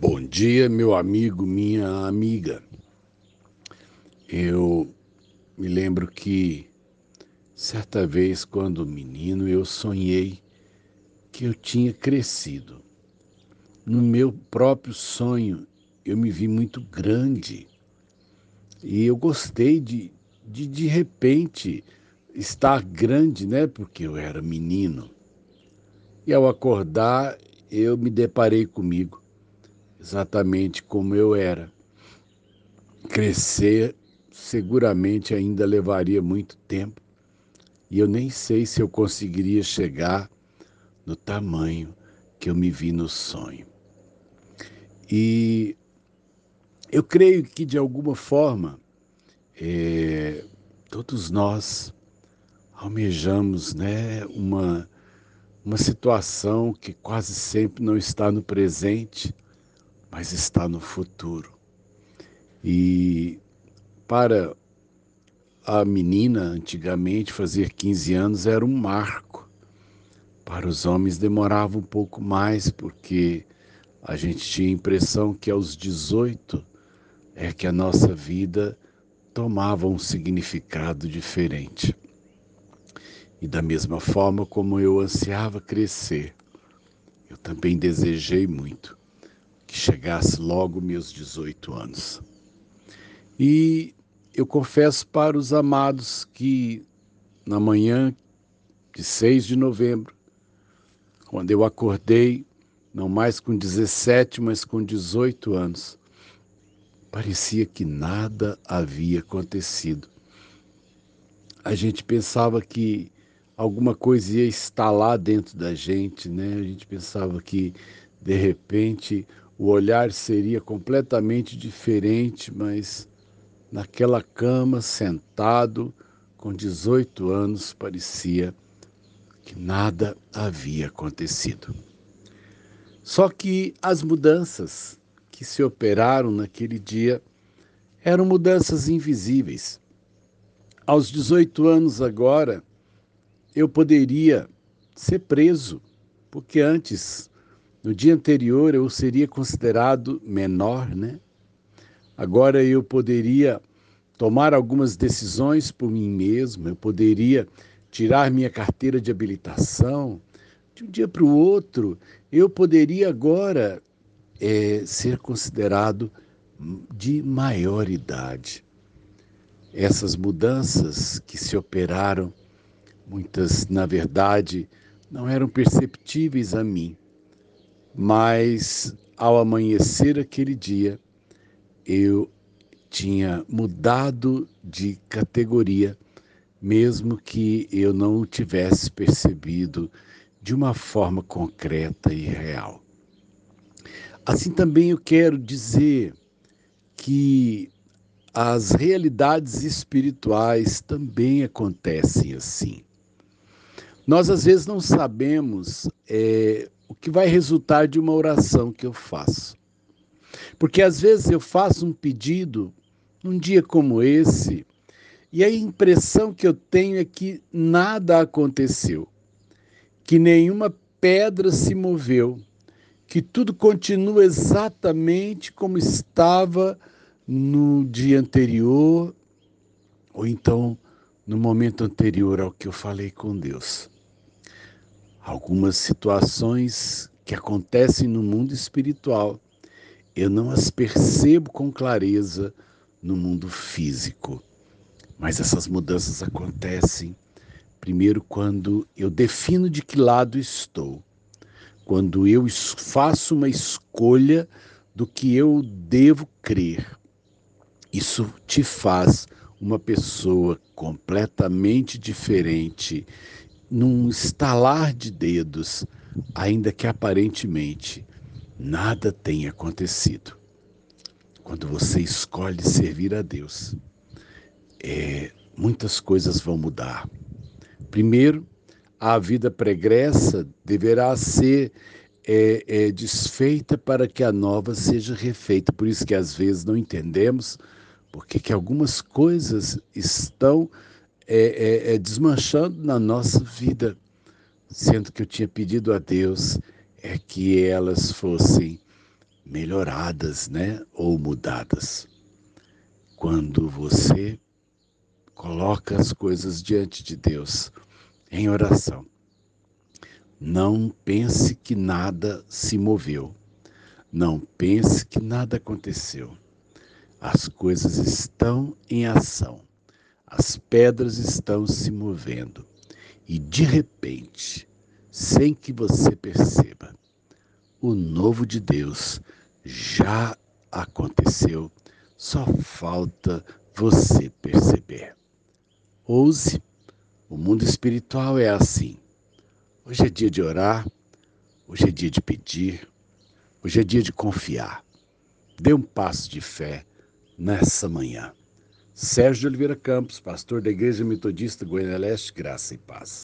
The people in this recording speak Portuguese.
Bom dia, meu amigo, minha amiga. Eu me lembro que certa vez, quando menino, eu sonhei que eu tinha crescido. No meu próprio sonho, eu me vi muito grande. E eu gostei de, de, de repente, estar grande, né? Porque eu era menino. E ao acordar, eu me deparei comigo, exatamente como eu era. Crescer seguramente ainda levaria muito tempo, e eu nem sei se eu conseguiria chegar no tamanho que eu me vi no sonho. E eu creio que, de alguma forma, é, todos nós almejamos né, uma uma situação que quase sempre não está no presente, mas está no futuro. E para a menina, antigamente, fazer 15 anos era um marco. Para os homens demorava um pouco mais, porque a gente tinha a impressão que aos 18 é que a nossa vida tomava um significado diferente. E da mesma forma como eu ansiava crescer, eu também desejei muito que chegasse logo meus 18 anos. E eu confesso para os amados que na manhã de 6 de novembro, quando eu acordei, não mais com 17, mas com 18 anos, parecia que nada havia acontecido. A gente pensava que alguma coisa ia instalar dentro da gente, né? A gente pensava que de repente o olhar seria completamente diferente, mas naquela cama, sentado, com 18 anos, parecia que nada havia acontecido. Só que as mudanças que se operaram naquele dia eram mudanças invisíveis. Aos 18 anos agora, eu poderia ser preso, porque antes, no dia anterior, eu seria considerado menor, né? Agora eu poderia tomar algumas decisões por mim mesmo, eu poderia tirar minha carteira de habilitação. De um dia para o outro, eu poderia agora é, ser considerado de maior idade. Essas mudanças que se operaram Muitas, na verdade, não eram perceptíveis a mim, mas ao amanhecer aquele dia, eu tinha mudado de categoria, mesmo que eu não o tivesse percebido de uma forma concreta e real. Assim também eu quero dizer que as realidades espirituais também acontecem assim. Nós às vezes não sabemos é, o que vai resultar de uma oração que eu faço. Porque às vezes eu faço um pedido num dia como esse e a impressão que eu tenho é que nada aconteceu, que nenhuma pedra se moveu, que tudo continua exatamente como estava no dia anterior, ou então no momento anterior ao que eu falei com Deus algumas situações que acontecem no mundo espiritual, eu não as percebo com clareza no mundo físico. Mas essas mudanças acontecem primeiro quando eu defino de que lado estou, quando eu faço uma escolha do que eu devo crer. Isso te faz uma pessoa completamente diferente num estalar de dedos, ainda que aparentemente nada tenha acontecido. Quando você escolhe servir a Deus, é, muitas coisas vão mudar. Primeiro, a vida pregressa deverá ser é, é, desfeita para que a nova seja refeita. Por isso que às vezes não entendemos porque que algumas coisas estão é, é, é desmanchando na nossa vida, sendo que eu tinha pedido a Deus é que elas fossem melhoradas, né, ou mudadas. Quando você coloca as coisas diante de Deus em oração. Não pense que nada se moveu. Não pense que nada aconteceu. As coisas estão em ação. As pedras estão se movendo. E de repente, sem que você perceba, o novo de Deus já aconteceu, só falta você perceber. Ouse, o mundo espiritual é assim. Hoje é dia de orar, hoje é dia de pedir, hoje é dia de confiar. Dê um passo de fé nessa manhã. Sérgio Oliveira Campos, pastor da Igreja Metodista Goiânia Leste, graça e paz.